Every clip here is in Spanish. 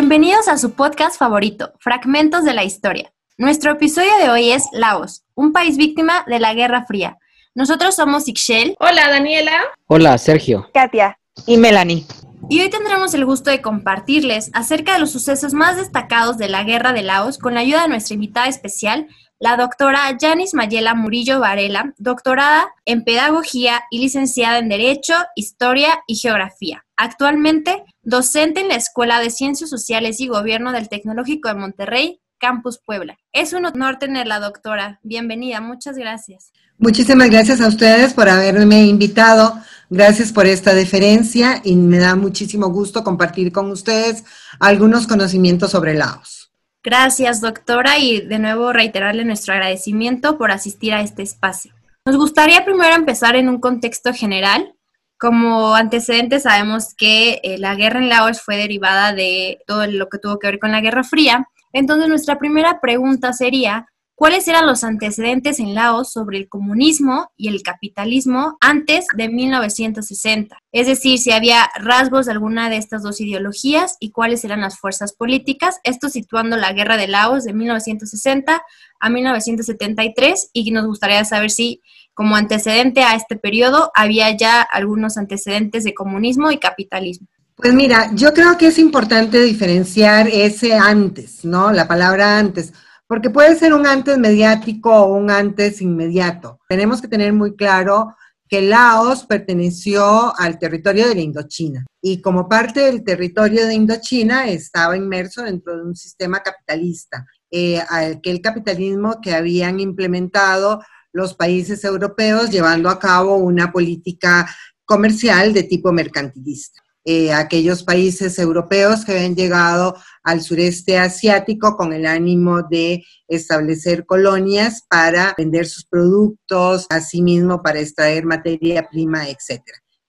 Bienvenidos a su podcast favorito, Fragmentos de la Historia. Nuestro episodio de hoy es Laos, un país víctima de la Guerra Fría. Nosotros somos Ixchel. Hola, Daniela. Hola, Sergio. Katia. Y Melanie. Y hoy tendremos el gusto de compartirles acerca de los sucesos más destacados de la Guerra de Laos con la ayuda de nuestra invitada especial, la doctora Yanis Mayela Murillo Varela, doctorada en Pedagogía y licenciada en Derecho, Historia y Geografía. Actualmente, docente en la Escuela de Ciencias Sociales y Gobierno del Tecnológico de Monterrey, Campus Puebla. Es un honor tenerla, doctora. Bienvenida, muchas gracias. Muchísimas gracias a ustedes por haberme invitado. Gracias por esta deferencia y me da muchísimo gusto compartir con ustedes algunos conocimientos sobre Laos. Gracias, doctora, y de nuevo reiterarle nuestro agradecimiento por asistir a este espacio. Nos gustaría primero empezar en un contexto general. Como antecedentes sabemos que eh, la guerra en Laos fue derivada de todo lo que tuvo que ver con la Guerra Fría. Entonces nuestra primera pregunta sería, cuáles eran los antecedentes en Laos sobre el comunismo y el capitalismo antes de 1960. Es decir, si había rasgos de alguna de estas dos ideologías y cuáles eran las fuerzas políticas, esto situando la guerra de Laos de 1960 a 1973 y nos gustaría saber si como antecedente a este periodo había ya algunos antecedentes de comunismo y capitalismo. Pues mira, yo creo que es importante diferenciar ese antes, ¿no? La palabra antes porque puede ser un antes mediático o un antes inmediato. Tenemos que tener muy claro que Laos perteneció al territorio de la Indochina y como parte del territorio de Indochina estaba inmerso dentro de un sistema capitalista, eh, aquel capitalismo que habían implementado los países europeos llevando a cabo una política comercial de tipo mercantilista. Eh, aquellos países europeos que habían llegado al sureste asiático con el ánimo de establecer colonias para vender sus productos, asimismo para extraer materia prima, etc.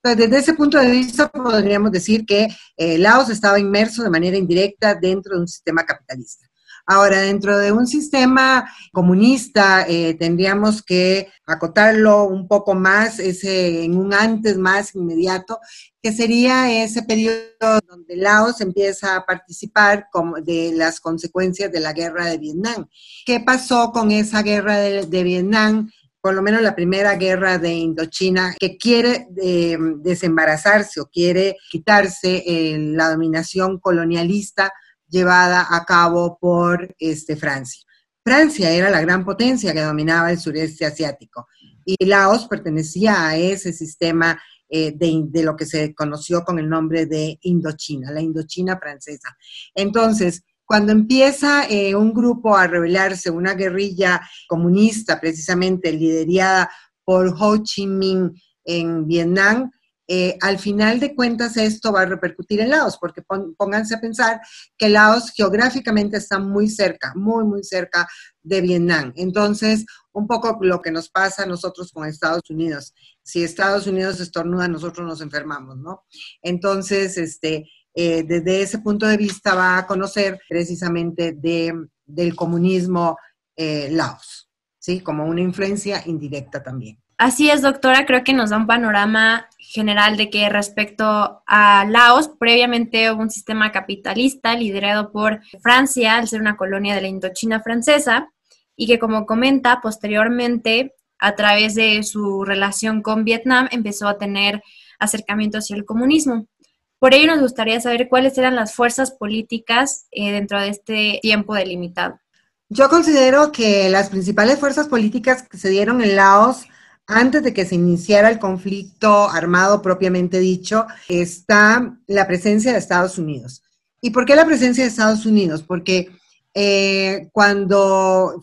Entonces, desde ese punto de vista, podríamos decir que eh, Laos estaba inmerso de manera indirecta dentro de un sistema capitalista. Ahora, dentro de un sistema comunista, eh, tendríamos que acotarlo un poco más, ese, en un antes más inmediato, que sería ese periodo donde Laos empieza a participar de las consecuencias de la guerra de Vietnam. ¿Qué pasó con esa guerra de, Vietnam? por lo menos la primera guerra de Indochina, que quiere eh, desembarazarse o quiere quitarse eh, la dominación colonialista llevada a cabo por este, Francia. Francia era la gran potencia que dominaba el sureste asiático y Laos pertenecía a ese sistema eh, de, lo que se conoció con el nombre de Indochina, la Indochina francesa. Entonces, cuando empieza eh, un grupo a rebelarse, una guerrilla comunista precisamente liderada por Ho Chi Minh en Vietnam, eh, al final de cuentas esto va a repercutir en Laos, porque pónganse a pensar que Laos geográficamente está muy cerca, muy, muy cerca de Vietnam. Entonces, un poco lo que nos pasa a nosotros con Estados Unidos. Si Estados Unidos estornuda, nosotros nos enfermamos, ¿no? Entonces, este, eh, desde ese punto de vista va a conocer precisamente de, del comunismo eh, Laos, ¿sí? Como una influencia indirecta también. Así es, doctora, creo que nos da un panorama general de que respecto a Laos, previamente hubo un sistema capitalista liderado por Francia, al ser una colonia de la Indochina francesa, y que como comenta, posteriormente, a través de su relación con Vietnam, empezó a tener acercamiento hacia el comunismo. Por ello nos gustaría saber cuáles eran las fuerzas políticas eh, dentro de este tiempo delimitado. Yo considero que las principales fuerzas políticas que se dieron en Laos antes de que se iniciara el conflicto armado propiamente dicho, está la presencia de Estados Unidos. ¿Y por qué la presencia de Estados Unidos? Porque eh, cuando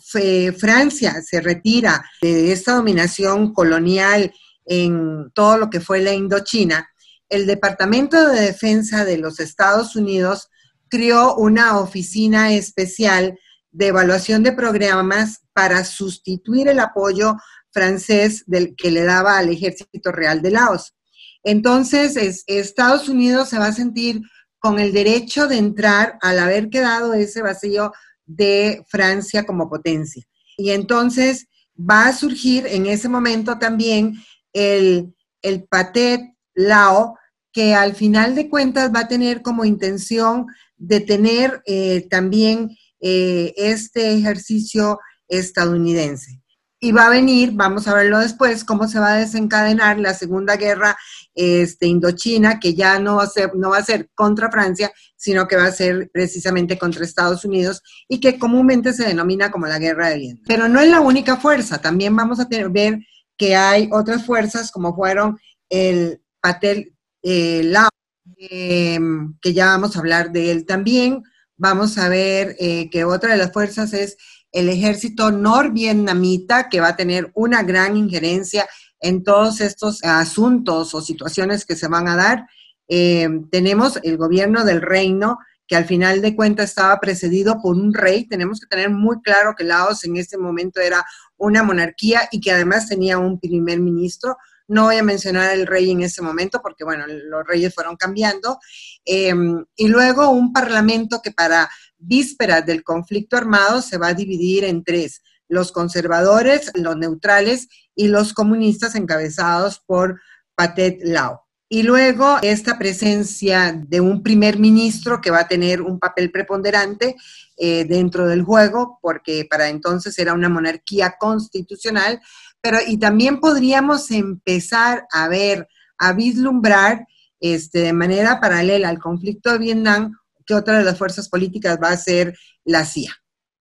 Francia se retira de esta dominación colonial en todo lo que fue la Indochina, el Departamento de Defensa de los Estados Unidos creó una oficina especial de evaluación de programas para sustituir el apoyo francés del, que le daba al ejército real de Laos. Entonces, Estados Unidos se va a sentir con el derecho de entrar al haber quedado ese vacío de Francia como potencia. Y entonces va a surgir en ese momento también el, el Patet Lao, que al final de cuentas va a tener como intención detener eh, también eh, este ejercicio estadounidense. Y va a venir, vamos a verlo después, cómo se va a desencadenar la Segunda Guerra este, Indochina, que ya no va, a ser, no va a ser contra Francia, sino que va a ser precisamente contra Estados Unidos y que comúnmente se denomina como la Guerra de Vietnam. Pero no es la única fuerza, también vamos a tener, ver que hay otras fuerzas como fueron el Patel eh, Lao, em, que ya vamos a hablar de él también. Vamos a ver eh, que otra de las fuerzas es el ejército norvietnamita, que va a tener una gran injerencia en todos estos asuntos o situaciones que se van a dar. Eh, tenemos el gobierno del reino, que al final de cuentas estaba precedido por un rey. Tenemos que tener muy claro que Laos en este momento era una monarquía y que además tenía un primer ministro. No voy a mencionar el rey en ese momento porque, bueno, los reyes fueron cambiando. Eh, y luego un parlamento que para vísperas del conflicto armado se va a dividir en tres, los conservadores, los neutrales y los comunistas encabezados por Patet Lao. Y luego esta presencia de un primer ministro que va a tener un papel preponderante eh, dentro del juego, porque para entonces era una monarquía constitucional, pero y también podríamos empezar a ver, a vislumbrar este, de manera paralela al conflicto de Vietnam, que otra de las fuerzas políticas va a ser la CIA.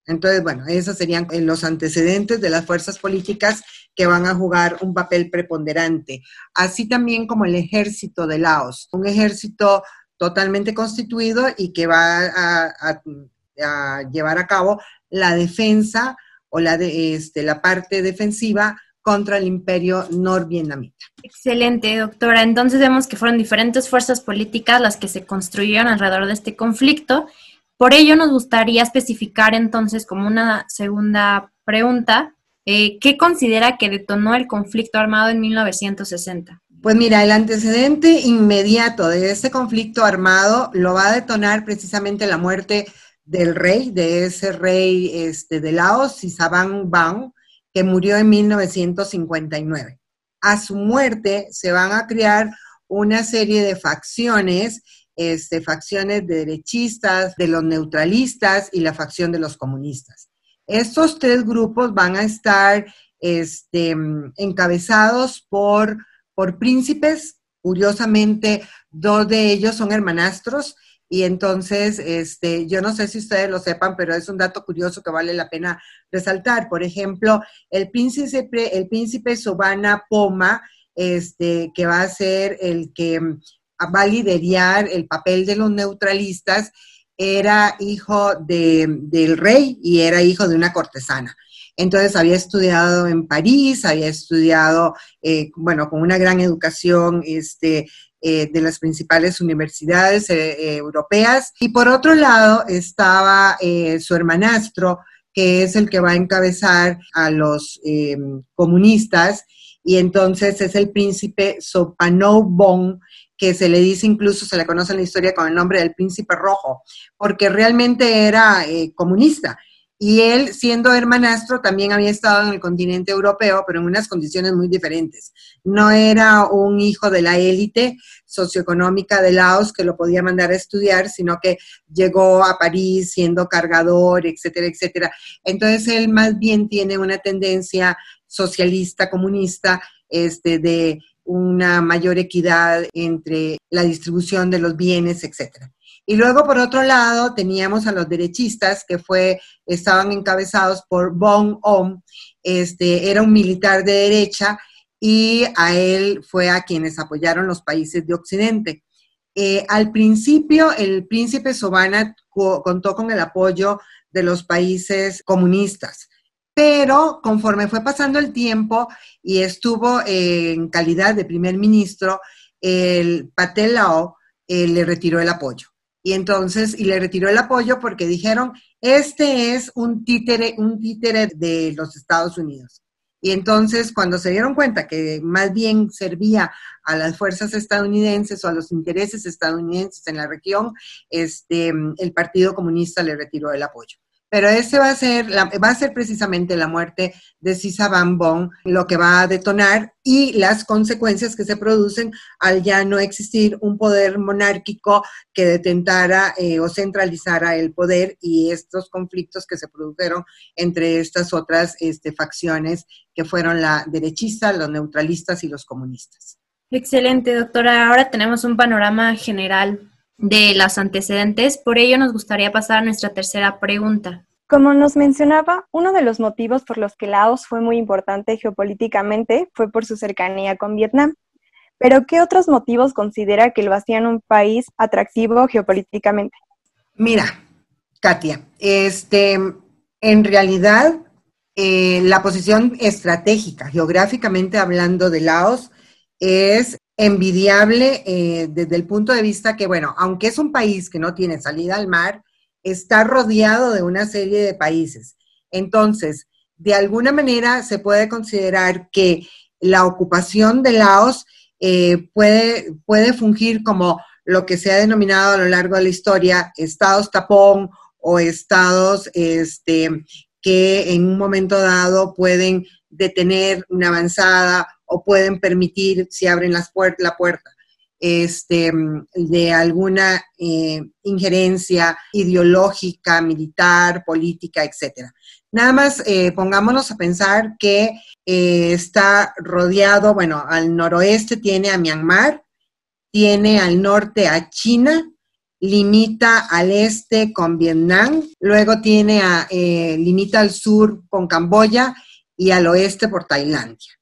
Entonces, bueno, esos serían los antecedentes de las fuerzas políticas que van a jugar un papel preponderante, así también como el ejército de Laos, un ejército totalmente constituido y que va a, llevar a cabo la defensa o la, este, la parte defensiva contra el imperio norvietnamita. Excelente, doctora. Entonces vemos que fueron diferentes fuerzas políticas las que se construyeron alrededor de este conflicto. Por ello nos gustaría especificar entonces como una segunda pregunta, eh, ¿qué considera que detonó el conflicto armado en 1960? Pues mira, el antecedente inmediato de ese conflicto armado lo va a detonar precisamente la muerte del rey, de ese rey este, de Laos, Sisabang Bang, que murió en 1959. A su muerte se van a crear una serie de facciones, este, facciones de derechistas, de los neutralistas y la facción de los comunistas. Estos tres grupos van a estar este, encabezados por, por príncipes, curiosamente, dos de ellos son hermanastros, y entonces, este, yo no sé si ustedes lo sepan, pero es un dato curioso que vale la pena resaltar. Por ejemplo, el príncipe, el príncipe Sobana Poma, este, que va a ser el que va a liderar el papel de los neutralistas, era hijo del rey y era hijo de una cortesana. Entonces había estudiado en París, había estudiado, eh, bueno, con una gran educación este, eh, de las principales universidades eh, eh, europeas. Y por otro lado estaba su hermanastro, que es el que va a encabezar a los comunistas, y entonces es el príncipe Bon, que se le dice incluso, se le conoce en la historia con el nombre del príncipe rojo, porque realmente era comunista. Y él, siendo hermanastro, también había estado en el continente europeo, pero en unas condiciones muy diferentes. No era un hijo de la élite socioeconómica de Laos que lo podía mandar a estudiar, sino que llegó a París siendo cargador, etcétera, etcétera. Entonces él más bien tiene una tendencia socialista, comunista, este, de una mayor equidad entre la distribución de los bienes, etcétera. Y luego, por otro lado, teníamos a los derechistas, que fue, estaban encabezados por Bong Om, este, era un militar de derecha, y a él fue a quienes apoyaron los países de Occidente. Eh, al principio, el príncipe Sobana contó con el apoyo de los países comunistas, pero conforme fue pasando el tiempo y estuvo en calidad de primer ministro, el Patel Lao eh, le retiró el apoyo. Y entonces, y le retiró el apoyo porque dijeron, este es un títere, un títere de los Estados Unidos. Y entonces, cuando se dieron cuenta que más bien servía a las fuerzas estadounidenses o a los intereses estadounidenses en la región, este, el Partido Comunista le retiró el apoyo. Pero ese va a ser, va a ser precisamente la muerte de Sisa Bambón lo que va a detonar y las consecuencias que se producen al ya no existir un poder monárquico que detentara eh, o centralizara el poder y estos conflictos que se produjeron entre estas otras este, facciones que fueron la derechista, los neutralistas y los comunistas. Excelente, doctora. Ahora tenemos un panorama general de los antecedentes. Por ello, nos gustaría pasar a nuestra tercera pregunta. Como nos mencionaba, uno de los motivos por los que Laos fue muy importante geopolíticamente fue por su cercanía con Vietnam. Pero, ¿qué otros motivos considera que lo hacían un país atractivo geopolíticamente? Mira, Katia, este, en realidad, eh, la posición estratégica, geográficamente hablando de Laos, es envidiable eh, desde el punto de vista que, bueno, aunque es un país que no tiene salida al mar, está rodeado de una serie de países. Entonces, de alguna manera se puede considerar que la ocupación de Laos eh, puede, puede fungir como lo que se ha denominado a lo largo de la historia estados tapón o estados este, que en un momento dado pueden detener una avanzada o pueden permitir, si abren las la puerta, este, de alguna eh, injerencia ideológica, militar, política, etcétera. Nada más eh, pongámonos a pensar que eh, está rodeado, bueno, al noroeste tiene a Myanmar, tiene al norte a China, limita al este con Vietnam, luego tiene a, limita al sur con Camboya y al oeste por Tailandia.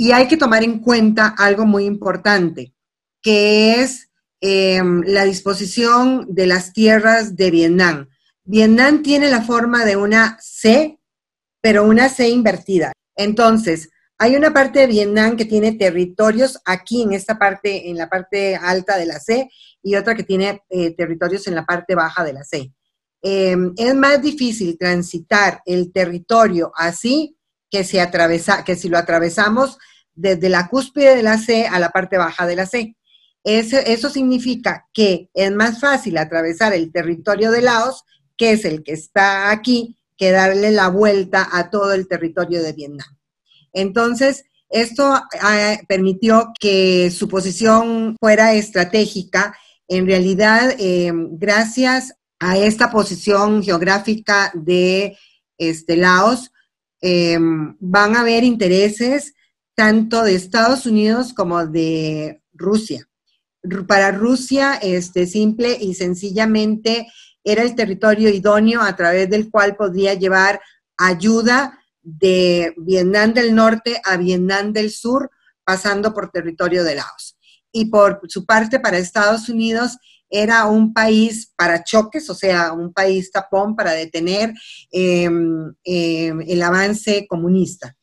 Y hay que tomar en cuenta algo muy importante, que es em, la disposición de las tierras de Vietnam. Vietnam tiene la forma de una C, pero una C invertida. Entonces, hay una parte de Vietnam que tiene territorios aquí en esta parte, en la parte alta de la C, y otra que tiene eh, territorios en la parte baja de la C. Em, es más difícil transitar el territorio así que si, atravesa, que si lo atravesamos desde la cúspide de la C a la parte baja de la C. Eso, significa que es más fácil atravesar el territorio de Laos, que es el que está aquí, que darle la vuelta a todo el territorio de Vietnam. Entonces, esto ah, permitió que su posición fuera estratégica. En realidad, eh, gracias a esta posición geográfica de este, Laos, Em, van a haber intereses tanto de Estados Unidos como de Rusia. Para Rusia, este, simple y sencillamente era el territorio idóneo a través del cual podía llevar ayuda de Vietnam del Norte a Vietnam del Sur, pasando por territorio de Laos. Y por su parte, para Estados Unidos, era un país para choques, o sea, un país tapón para detener em, em, el avance comunista,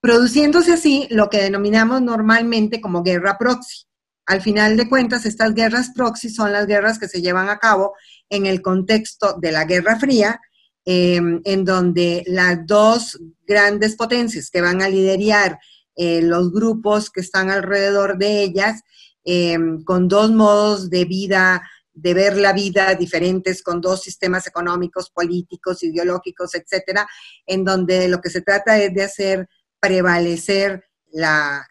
produciéndose así lo que denominamos normalmente como guerra proxy. Al final de cuentas, estas guerras proxy son las guerras que se llevan a cabo en el contexto de la Guerra Fría, em, en donde las dos grandes potencias que van a liderar eh, los grupos que están alrededor de ellas Em, con dos modos de vida, de ver la vida diferentes, con dos sistemas económicos, políticos, ideológicos, etcétera, en donde lo que se trata es de hacer prevalecer la,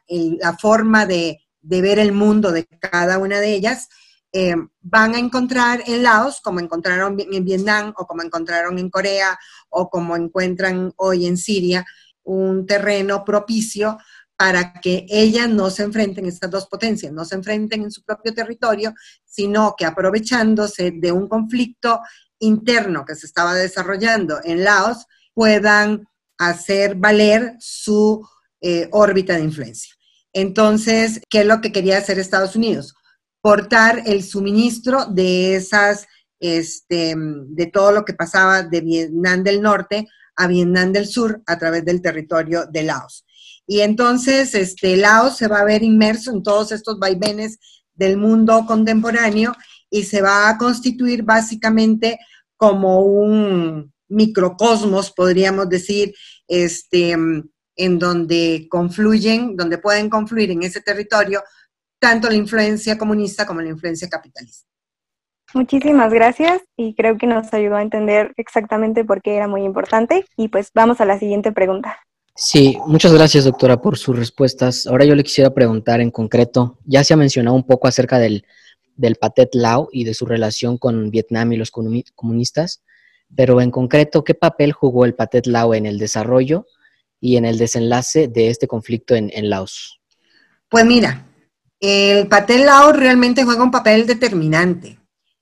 forma de, ver el mundo de cada una de ellas, em, van a encontrar en Laos, como encontraron en Vietnam o como encontraron en Corea o como encuentran hoy en Siria, un terreno propicio para que ellas no se enfrenten, estas dos potencias, no se enfrenten en su propio territorio, sino que aprovechándose de un conflicto interno que se estaba desarrollando en Laos, puedan hacer valer su eh, órbita de influencia. Entonces, ¿qué es lo que quería hacer Estados Unidos? Portar el suministro de esas, este, de todo lo que pasaba de Vietnam del Norte a Vietnam del Sur a través del territorio de Laos. Y entonces este, Laos se va a ver inmerso en todos estos vaivenes del mundo contemporáneo y se va a constituir básicamente como un microcosmos, podríamos decir, este, en donde confluyen, donde pueden confluir en ese territorio tanto la influencia comunista como la influencia capitalista. Muchísimas gracias y creo que nos ayudó a entender exactamente por qué era muy importante. Y pues vamos a la siguiente pregunta. Sí, muchas gracias doctora por sus respuestas. Ahora yo le quisiera preguntar en concreto, ya se ha mencionado un poco acerca del, del Patet Lao y de su relación con Vietnam y los comunistas, pero en concreto, ¿qué papel jugó el Patet Lao en el desarrollo y en el desenlace de este conflicto en, en Laos? Pues mira, el Patet Lao realmente juega un papel determinante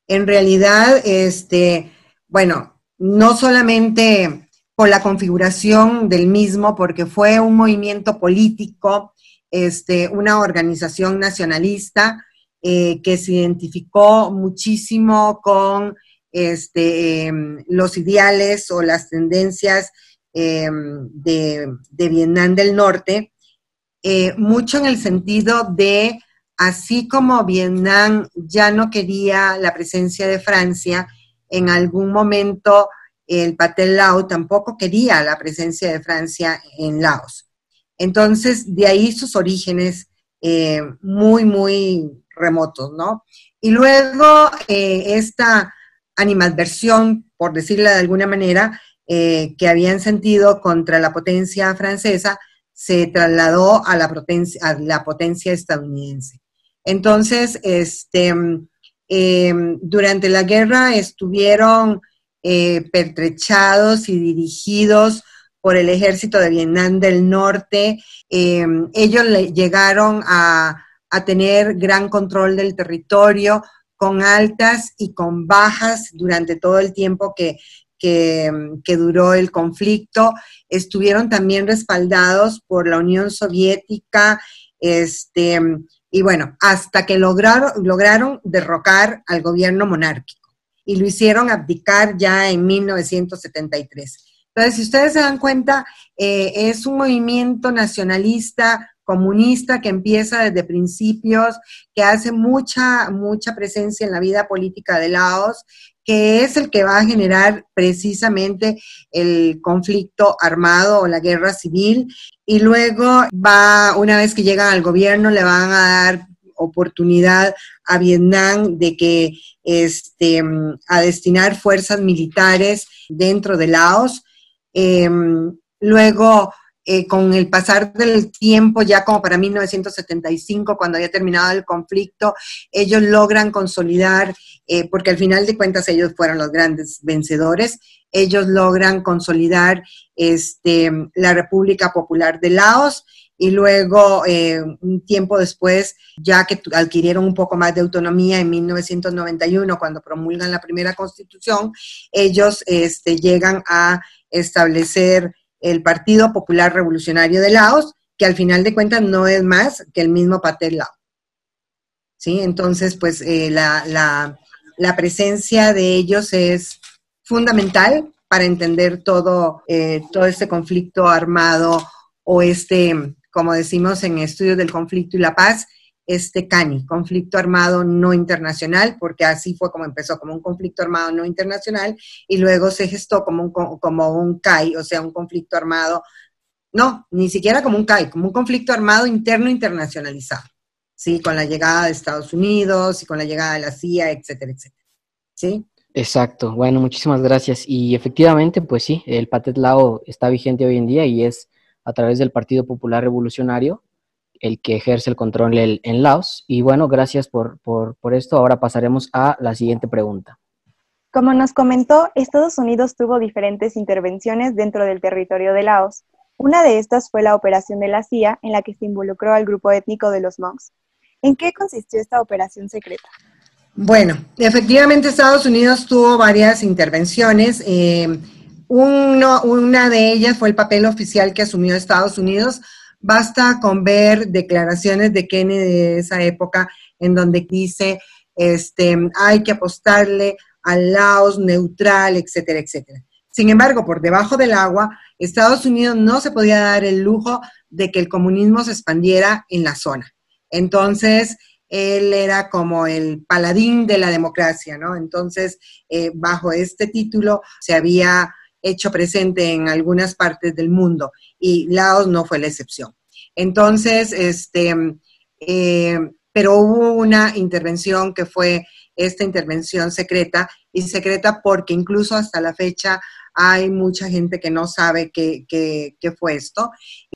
en realidad, este, bueno, no solamente por la configuración del mismo, porque fue un movimiento político, este, una organización nacionalista eh, que se identificó muchísimo con este, em, los ideales o las tendencias em, de, de, Vietnam del Norte, eh, mucho en el sentido de así como Vietnam ya no quería la presencia de Francia, en algún momento el Patel Lao tampoco quería la presencia de Francia en Laos. Entonces, de ahí sus orígenes eh, muy, muy remotos, ¿no? Y luego eh, esta animadversión, por decirlo de alguna manera, eh, que habían sentido contra la potencia francesa, se trasladó a la a la potencia estadounidense. Entonces, este, em, durante la guerra estuvieron eh, pertrechados y dirigidos por el ejército de Vietnam del Norte. Em, ellos llegaron a, tener gran control del territorio con altas y con bajas durante todo el tiempo que, que, duró el conflicto. Estuvieron también respaldados por la Unión Soviética, este, y bueno, hasta que lograron, lograron derrocar al gobierno monárquico y lo hicieron abdicar ya en 1973. Entonces, si ustedes se dan cuenta, eh, es un movimiento nacionalista comunista que empieza desde principios, que hace mucha, mucha presencia en la vida política de Laos, que es el que va a generar precisamente el conflicto armado o la guerra civil. Y luego va, una vez que llegan al gobierno, le van a dar oportunidad a Vietnam de que este, a destinar fuerzas militares dentro de Laos. Em, luego eh, con el pasar del tiempo, ya como para 1975, cuando había terminado el conflicto, ellos logran consolidar, eh, porque al final de cuentas ellos fueron los grandes vencedores, ellos logran consolidar este, la República Popular de Laos y luego eh, un tiempo después, ya que adquirieron un poco más de autonomía en 1991, cuando promulgan la primera constitución, ellos este, llegan a establecer el Partido Popular Revolucionario de Laos, que al final de cuentas no es más que el mismo Patel Lao. ¿Sí? Entonces, pues eh, la, presencia de ellos es fundamental para entender todo, eh, todo este conflicto armado o este, como decimos en estudios del conflicto y la paz, este CANI, conflicto armado no internacional, porque así fue como empezó, como un conflicto armado no internacional, y luego se gestó como un, como un CAI, o sea, un conflicto armado, no, ni siquiera como un CAI, como un conflicto armado interno internacionalizado, ¿sí? Con la llegada de Estados Unidos y con la llegada de la CIA, etcétera, etcétera, ¿sí? Exacto, bueno, muchísimas gracias. Y efectivamente, pues sí, el Patet Lao está vigente hoy en día y es a través del Partido Popular Revolucionario, el que ejerce el control en Laos. Y bueno, gracias por, por, esto. Ahora pasaremos a la siguiente pregunta. Como nos comentó, Estados Unidos tuvo diferentes intervenciones dentro del territorio de Laos. Una de estas fue la operación de la CIA, en la que se involucró al grupo étnico de los Monks. ¿En qué consistió esta operación secreta? Bueno, efectivamente Estados Unidos tuvo varias intervenciones. Eh, una de ellas fue el papel oficial que asumió Estados Unidos Basta con ver declaraciones de Kennedy de esa época en donde dice, este, hay que apostarle al Laos neutral, etcétera, etcétera. Sin embargo, por debajo del agua, Estados Unidos no se podía dar el lujo de que el comunismo se expandiera en la zona. Entonces, él era como el paladín de la democracia, ¿no? Entonces, eh, bajo este título se había hecho presente en algunas partes del mundo y Laos no fue la excepción. Entonces, este, eh, pero hubo una intervención que fue esta intervención secreta y secreta porque incluso hasta la fecha hay mucha gente que no sabe qué, fue esto.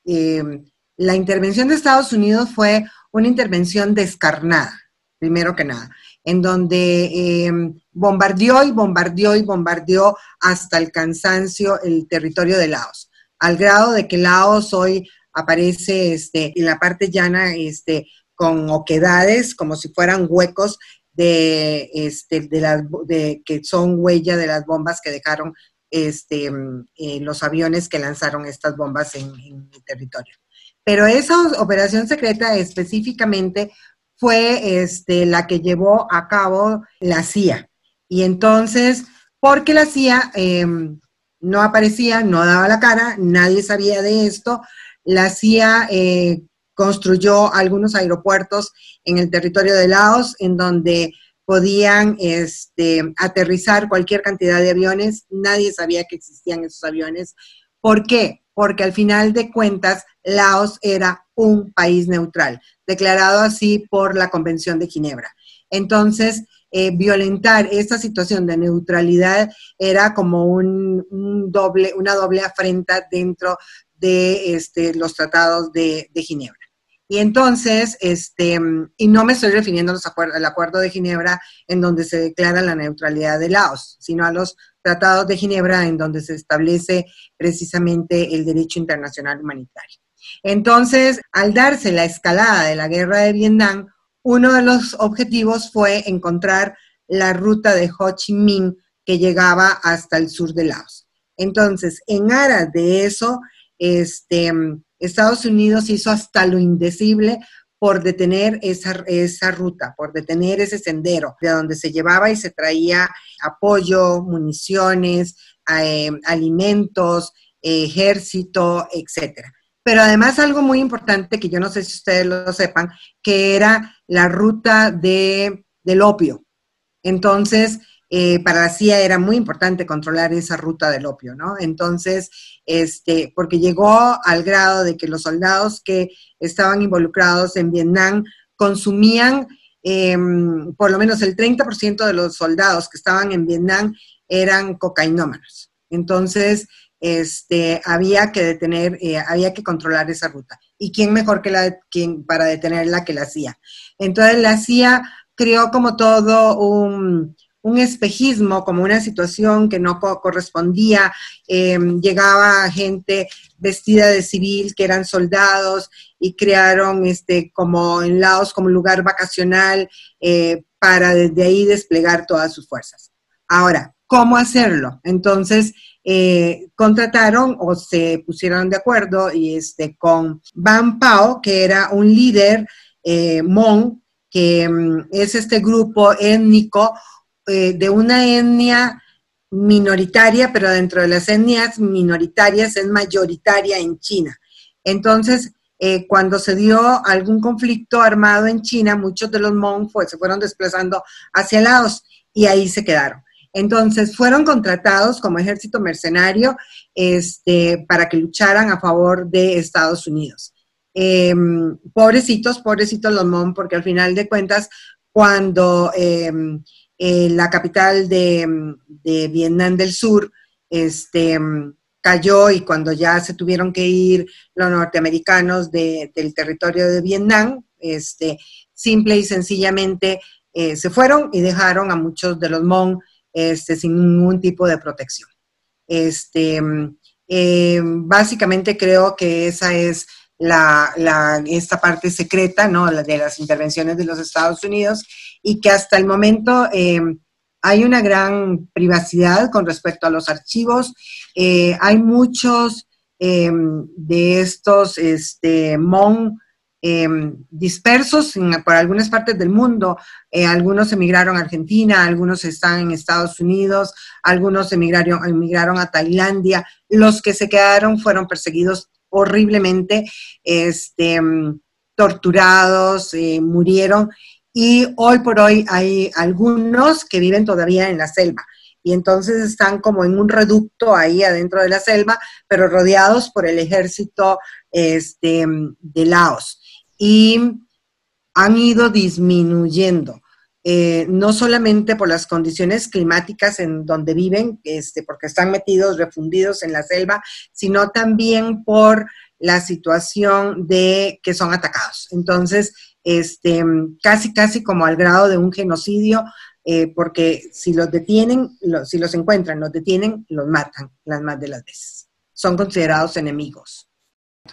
Em, la intervención de Estados Unidos fue una intervención descarnada, primero que nada, en donde em, bombardeó y bombardeó y bombardeó hasta el cansancio el territorio de Laos, al grado de que Laos hoy aparece este, en la parte llana este, con oquedades, como si fueran huecos de, este, de, las, de que son huella de las bombas que dejaron este, eh, los aviones que lanzaron estas bombas en, el territorio. Pero esa operación secreta específicamente fue este, la que llevó a cabo la CIA. Y entonces, porque la CIA em, no aparecía, no daba la cara, nadie sabía de esto, la CIA eh, construyó algunos aeropuertos en el territorio de Laos en donde podían este, aterrizar cualquier cantidad de aviones. Nadie sabía que existían esos aviones. ¿Por qué? Porque al final de cuentas, Laos era un país neutral, declarado así por la Convención de Ginebra. Entonces, eh, violentar esta situación de neutralidad era como un, doble, una doble afrenta dentro de este, los tratados de, Ginebra. Y entonces, este, y no me estoy refiriendo al acuerdo de Ginebra en donde se declara la neutralidad de Laos, sino a los tratados de Ginebra en donde se establece precisamente el derecho internacional humanitario. Entonces, al darse la escalada de la guerra de Vietnam, uno de los objetivos fue encontrar la ruta de Ho Chi Minh que llegaba hasta el sur de Laos. Entonces, en aras de eso, este, Estados Unidos hizo hasta lo indecible por detener esa, esa ruta, por detener ese sendero de donde se llevaba y se traía apoyo, municiones, eh, alimentos, ejército, etcétera. Pero además algo muy importante que yo no sé si ustedes lo sepan, que era la ruta de, del opio. Entonces, eh, para la CIA era muy importante controlar esa ruta del opio, ¿no? Entonces, este, porque llegó al grado de que los soldados que estaban involucrados en Vietnam consumían, em, por lo menos el 30% de los soldados que estaban en Vietnam eran cocainómanos. Entonces, este, había que detener, eh, había que controlar esa ruta. ¿Y quién mejor que la, quien, para detenerla que la CIA? Entonces, la CIA creó como todo un, un espejismo, como una situación que no correspondía. Em, llegaba gente vestida de civil, que eran soldados, y crearon este, como en Laos como lugar vacacional eh, para desde ahí desplegar todas sus fuerzas. Ahora, ¿cómo hacerlo? Entonces, eh, contrataron o se pusieron de acuerdo y este, con Ban Pao, que era un líder eh, Mon, que mm, es este grupo étnico eh, de una etnia minoritaria, pero dentro de las etnias minoritarias es mayoritaria en China. Entonces, cuando se dio algún conflicto armado en China, muchos de los Hmong se fueron desplazando hacia Laos y ahí se quedaron. Entonces, fueron contratados como ejército mercenario este, para que lucharan a favor de Estados Unidos. Em, pobrecitos, pobrecitos los Hmong, porque al final de cuentas, cuando em, eh, la capital de, Vietnam del Sur, este, cayó y cuando ya se tuvieron que ir los norteamericanos del territorio de Vietnam, este, simple y sencillamente eh, se fueron y dejaron a muchos de los Hmong este, sin ningún tipo de protección. Este, eh, básicamente creo que esa es la, esta parte secreta ¿no? de las intervenciones de los Estados Unidos y que hasta el momento em, hay una gran privacidad con respecto a los archivos. Eh, hay muchos de estos este, MON em, dispersos por algunas partes del mundo. Eh, algunos emigraron a Argentina, algunos están en Estados Unidos, algunos emigraron, emigraron a Tailandia. Los que se quedaron fueron perseguidos horriblemente este, torturados, eh, murieron y hoy por hoy hay algunos que viven todavía en la selva y entonces están como en un reducto ahí adentro de la selva, pero rodeados por el ejército este, de Laos. Y han ido disminuyendo. Eh, no solamente por las condiciones climáticas en donde viven, este, porque están metidos, refundidos en la selva, sino también por la situación de que son atacados. Entonces, este, casi, casi como al grado de un genocidio, eh, porque si los detienen, si los encuentran, los detienen, los matan las más de las veces. Son considerados enemigos.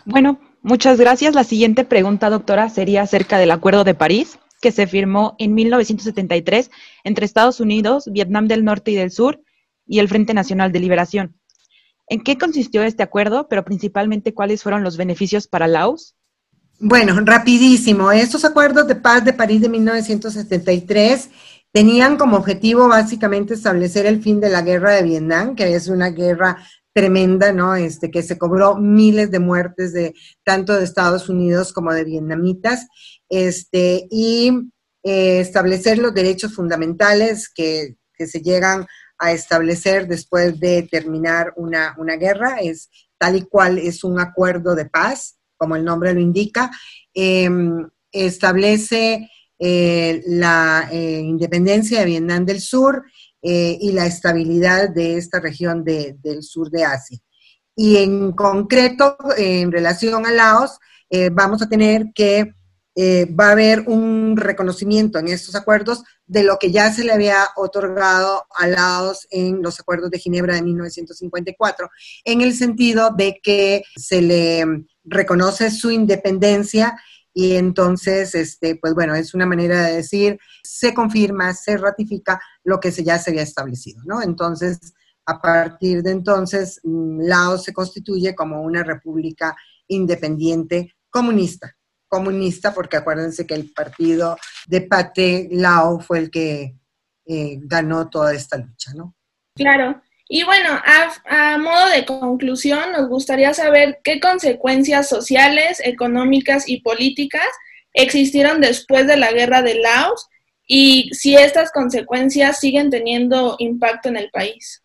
Bueno, muchas gracias. La siguiente pregunta, doctora, sería acerca del Acuerdo de París que se firmó en 1973 entre Estados Unidos, Vietnam del Norte y del Sur y el Frente Nacional de Liberación. ¿En qué consistió este acuerdo, pero principalmente cuáles fueron los beneficios para Laos? Bueno, rapidísimo. Estos acuerdos de paz de París de 1973 tenían como objetivo básicamente establecer el fin de la guerra de Vietnam, que es una guerra tremenda, ¿no? Este, que se cobró miles de muertes de tanto de Estados Unidos como de vietnamitas, este, y eh, establecer los derechos fundamentales que, se llegan a establecer después de terminar una, guerra, es tal y cual es un acuerdo de paz, como el nombre lo indica, em, establece eh, la eh, independencia de Vietnam del Sur y la estabilidad de esta región del sur de Asia. Y en concreto, en relación a Laos, vamos a tener que eh, va a haber un reconocimiento en estos acuerdos de lo que ya se le había otorgado a Laos en los acuerdos de Ginebra de 1954, en el sentido de que se le reconoce su independencia y entonces, este, pues bueno, es una manera de decir, se confirma, se ratifica lo que ya se había establecido, ¿no? Entonces, a partir de entonces, mm, Laos se constituye como una república independiente comunista comunista, porque acuérdense que el partido de Pate Lao fue el que eh, ganó toda esta lucha, ¿no? Claro. Y bueno, a, a, modo de conclusión, nos gustaría saber qué consecuencias sociales, económicas y políticas existieron después de la guerra de Laos y si estas consecuencias siguen teniendo impacto en el país.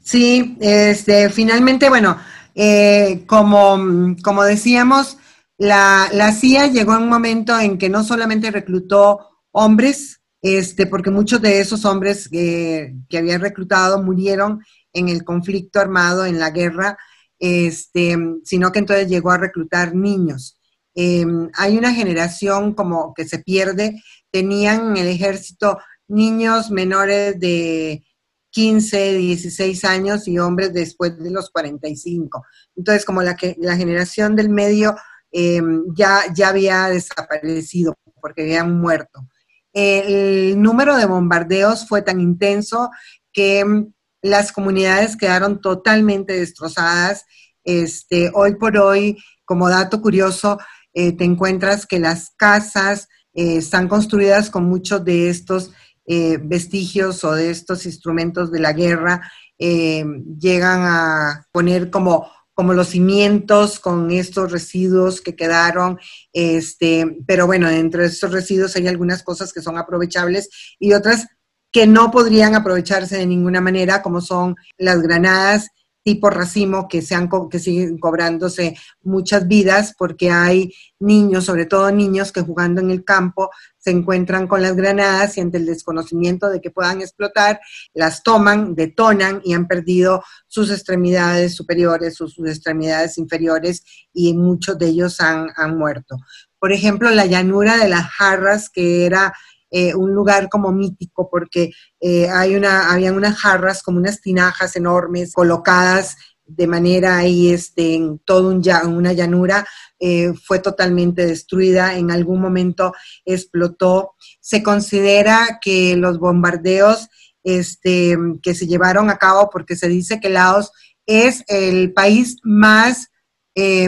Sí, este, finalmente, bueno, eh, como, como decíamos, la, la CIA llegó en un momento en que no solamente reclutó hombres, este, porque muchos de esos hombres que habían reclutado murieron en el conflicto armado, en la guerra, este, sino que entonces llegó a reclutar niños. Em, hay una generación como que se pierde, tenían en el ejército niños menores de 15, 16 años y hombres después de los 45. Entonces, como la, que, la generación del medio Em, ya, ya había desaparecido porque habían muerto. El número de bombardeos fue tan intenso que em, las comunidades quedaron totalmente destrozadas. Este, hoy por hoy, como dato curioso, eh, te encuentras que las casas eh, están construidas con muchos de estos eh, vestigios o de estos instrumentos de la guerra. Llegan a poner como como los cimientos con estos residuos que quedaron, este, pero bueno, entre estos residuos hay algunas cosas que son aprovechables y otras que no podrían aprovecharse de ninguna manera, como son las granadas tipo racimo que, se que siguen cobrándose muchas vidas porque hay niños, sobre todo niños que jugando en el campo se encuentran con las granadas y ante el desconocimiento de que puedan explotar, las toman, detonan y han perdido sus extremidades superiores o sus extremidades inferiores y muchos de ellos han, han muerto. Por ejemplo, la llanura de las jarras, que era eh, un lugar como mítico porque eh, hay una, habían unas jarras como unas tinajas enormes colocadas de manera ahí este, en todo un, una llanura, eh, fue totalmente destruida, en algún momento explotó. Se considera que los bombardeos este, que se llevaron a cabo, porque se dice que Laos es el país más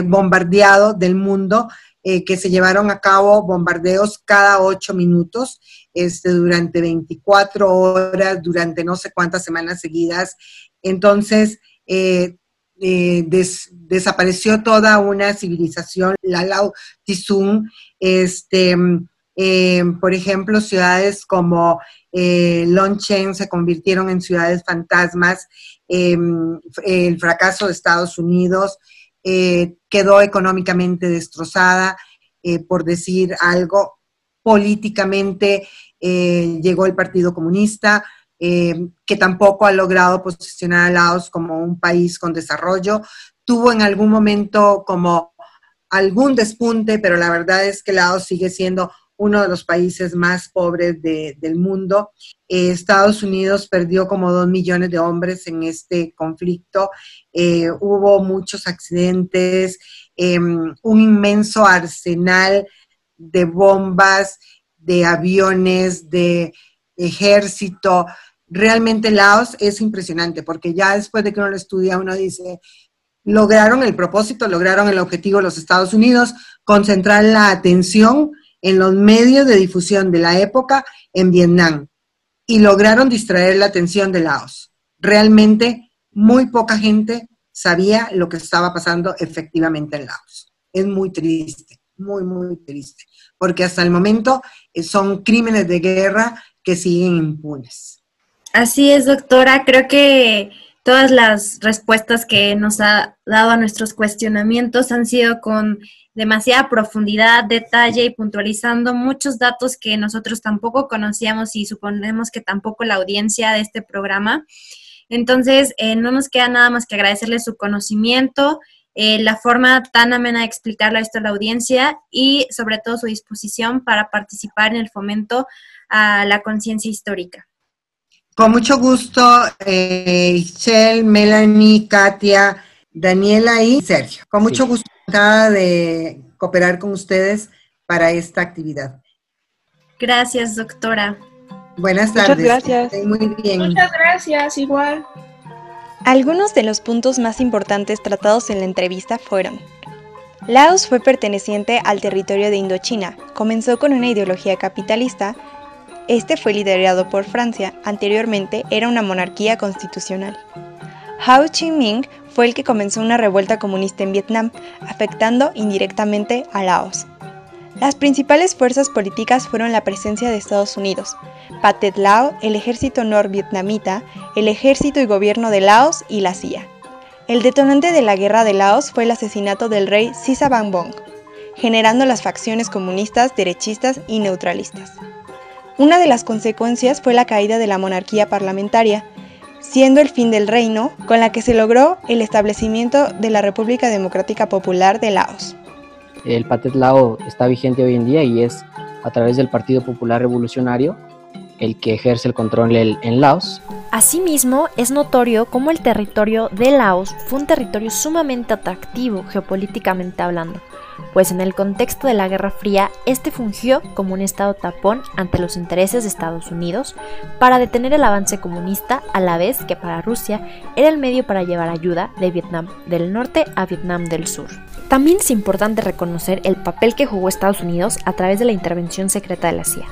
bombardeado del mundo, eh, que se llevaron a cabo bombardeos cada ocho minutos, este, durante 24 horas, durante no sé cuántas semanas seguidas. Entonces, eh, eh, desapareció toda una civilización, la Lao Tizun, este, por ejemplo, ciudades como Longchen se convirtieron en ciudades fantasmas, em, el fracaso de Estados Unidos, eh, quedó económicamente destrozada, eh, por decir algo. políticamente eh, llegó el Partido Comunista, que tampoco ha logrado posicionar a Laos como un país con desarrollo. Tuvo en algún momento como algún despunte, pero la verdad es que Laos sigue siendo uno de los países más pobres del mundo. Eh, Estados Unidos perdió como dos millones de hombres en este conflicto. Eh, hubo muchos accidentes, em, un inmenso arsenal de bombas, de aviones, de ejército. Realmente Laos es impresionante porque ya después de que uno lo estudia, uno dice, lograron el propósito, lograron el objetivo los Estados Unidos, concentrar la atención en los medios de difusión de la época en Vietnam y lograron distraer la atención de Laos. Realmente muy poca gente sabía lo que estaba pasando efectivamente en Laos. Es muy triste, muy, muy triste, porque hasta el momento eh, son crímenes de guerra que siguen impunes. Así es, doctora. Creo que todas las respuestas que nos ha dado a nuestros cuestionamientos han sido con demasiada profundidad, detalle y puntualizando muchos datos que nosotros tampoco conocíamos y suponemos que tampoco la audiencia de este programa. Entonces, eh, no nos queda nada más que agradecerle su conocimiento, eh, la forma tan amena de explicarle esto a la audiencia y sobre todo su disposición para participar en el fomento a la conciencia histórica. Con mucho gusto, eh, Melanie, Katia, Daniela y Sergio. Con mucho gusto de cooperar con ustedes para esta actividad. Gracias, doctora. Buenas tardes. Muchas gracias. Muy bien. Muchas gracias, igual. Algunos de los puntos más importantes tratados en la entrevista fueron Laos fue perteneciente al territorio de Indochina, comenzó con una ideología capitalista este fue liderado por Francia, anteriormente era una monarquía constitucional. Ho Chi Minh fue el que comenzó una revuelta comunista en Vietnam, afectando indirectamente a Laos. Las principales fuerzas políticas fueron la presencia de Estados Unidos, Pathet Lao, el ejército norvietnamita, el ejército y gobierno de Laos y la CIA. El detonante de la guerra de Laos fue el asesinato del rey Bong, generando las facciones comunistas, derechistas y neutralistas. Una de las consecuencias fue la caída de la monarquía parlamentaria, siendo el fin del reino, con la que se logró el establecimiento de la República Democrática Popular de Laos. El Pathet Lao está vigente hoy en día y es a través del Partido Popular Revolucionario el que ejerce el control en Laos. Asimismo, es notorio cómo el territorio de Laos fue un territorio sumamente atractivo geopolíticamente hablando, pues en el contexto de la Guerra Fría, este fungió como un estado tapón ante los intereses de Estados Unidos para detener el avance comunista, a la vez que para Rusia era el medio para llevar ayuda de Vietnam del Norte a Vietnam del Sur. También es importante reconocer el papel que jugó Estados Unidos a través de la intervención secreta de la CIA,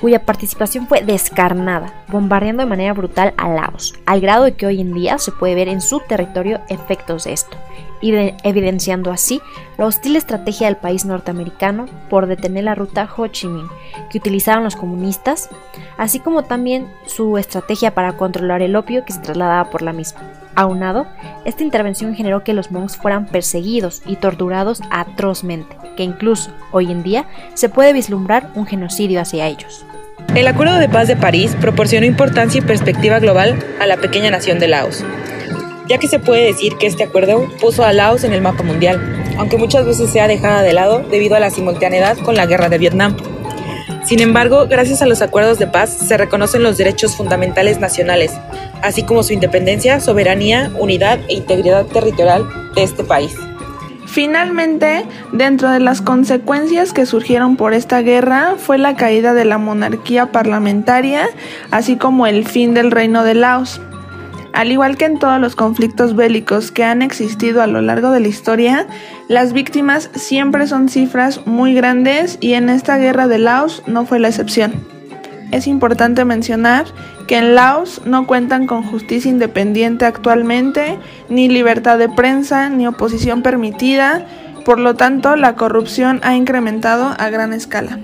cuya participación fue descarnada, bombardeando de manera brutal a Laos, al grado de que hoy en día se puede ver en su territorio efectos de esto, evidenciando así la hostil estrategia del país norteamericano por detener la ruta Ho Chi Minh que utilizaron los comunistas, así como también su estrategia para controlar el opio que se trasladaba por la misma. Aunado, esta intervención generó que los monks fueran perseguidos y torturados atrozmente, que incluso hoy en día se puede vislumbrar un genocidio hacia ellos. El Acuerdo de Paz de París proporcionó importancia y perspectiva global a la pequeña nación de Laos, ya que se puede decir que este acuerdo puso a Laos en el mapa mundial, aunque muchas veces sea dejada de lado debido a la simultaneidad con la guerra de Vietnam. Sin embargo, gracias a los acuerdos de paz se reconocen los derechos fundamentales nacionales, así como su independencia, soberanía, unidad e integridad territorial de este país. Finalmente, dentro de las consecuencias que surgieron por esta guerra fue la caída de la monarquía parlamentaria, así como el fin del reino de Laos. Al igual que en todos los conflictos bélicos que han existido a lo largo de la historia, las víctimas siempre son cifras muy grandes y en esta guerra de Laos no fue la excepción. Es importante mencionar que en Laos no cuentan con justicia independiente actualmente, ni libertad de prensa, ni oposición permitida, por lo tanto la corrupción ha incrementado a gran escala.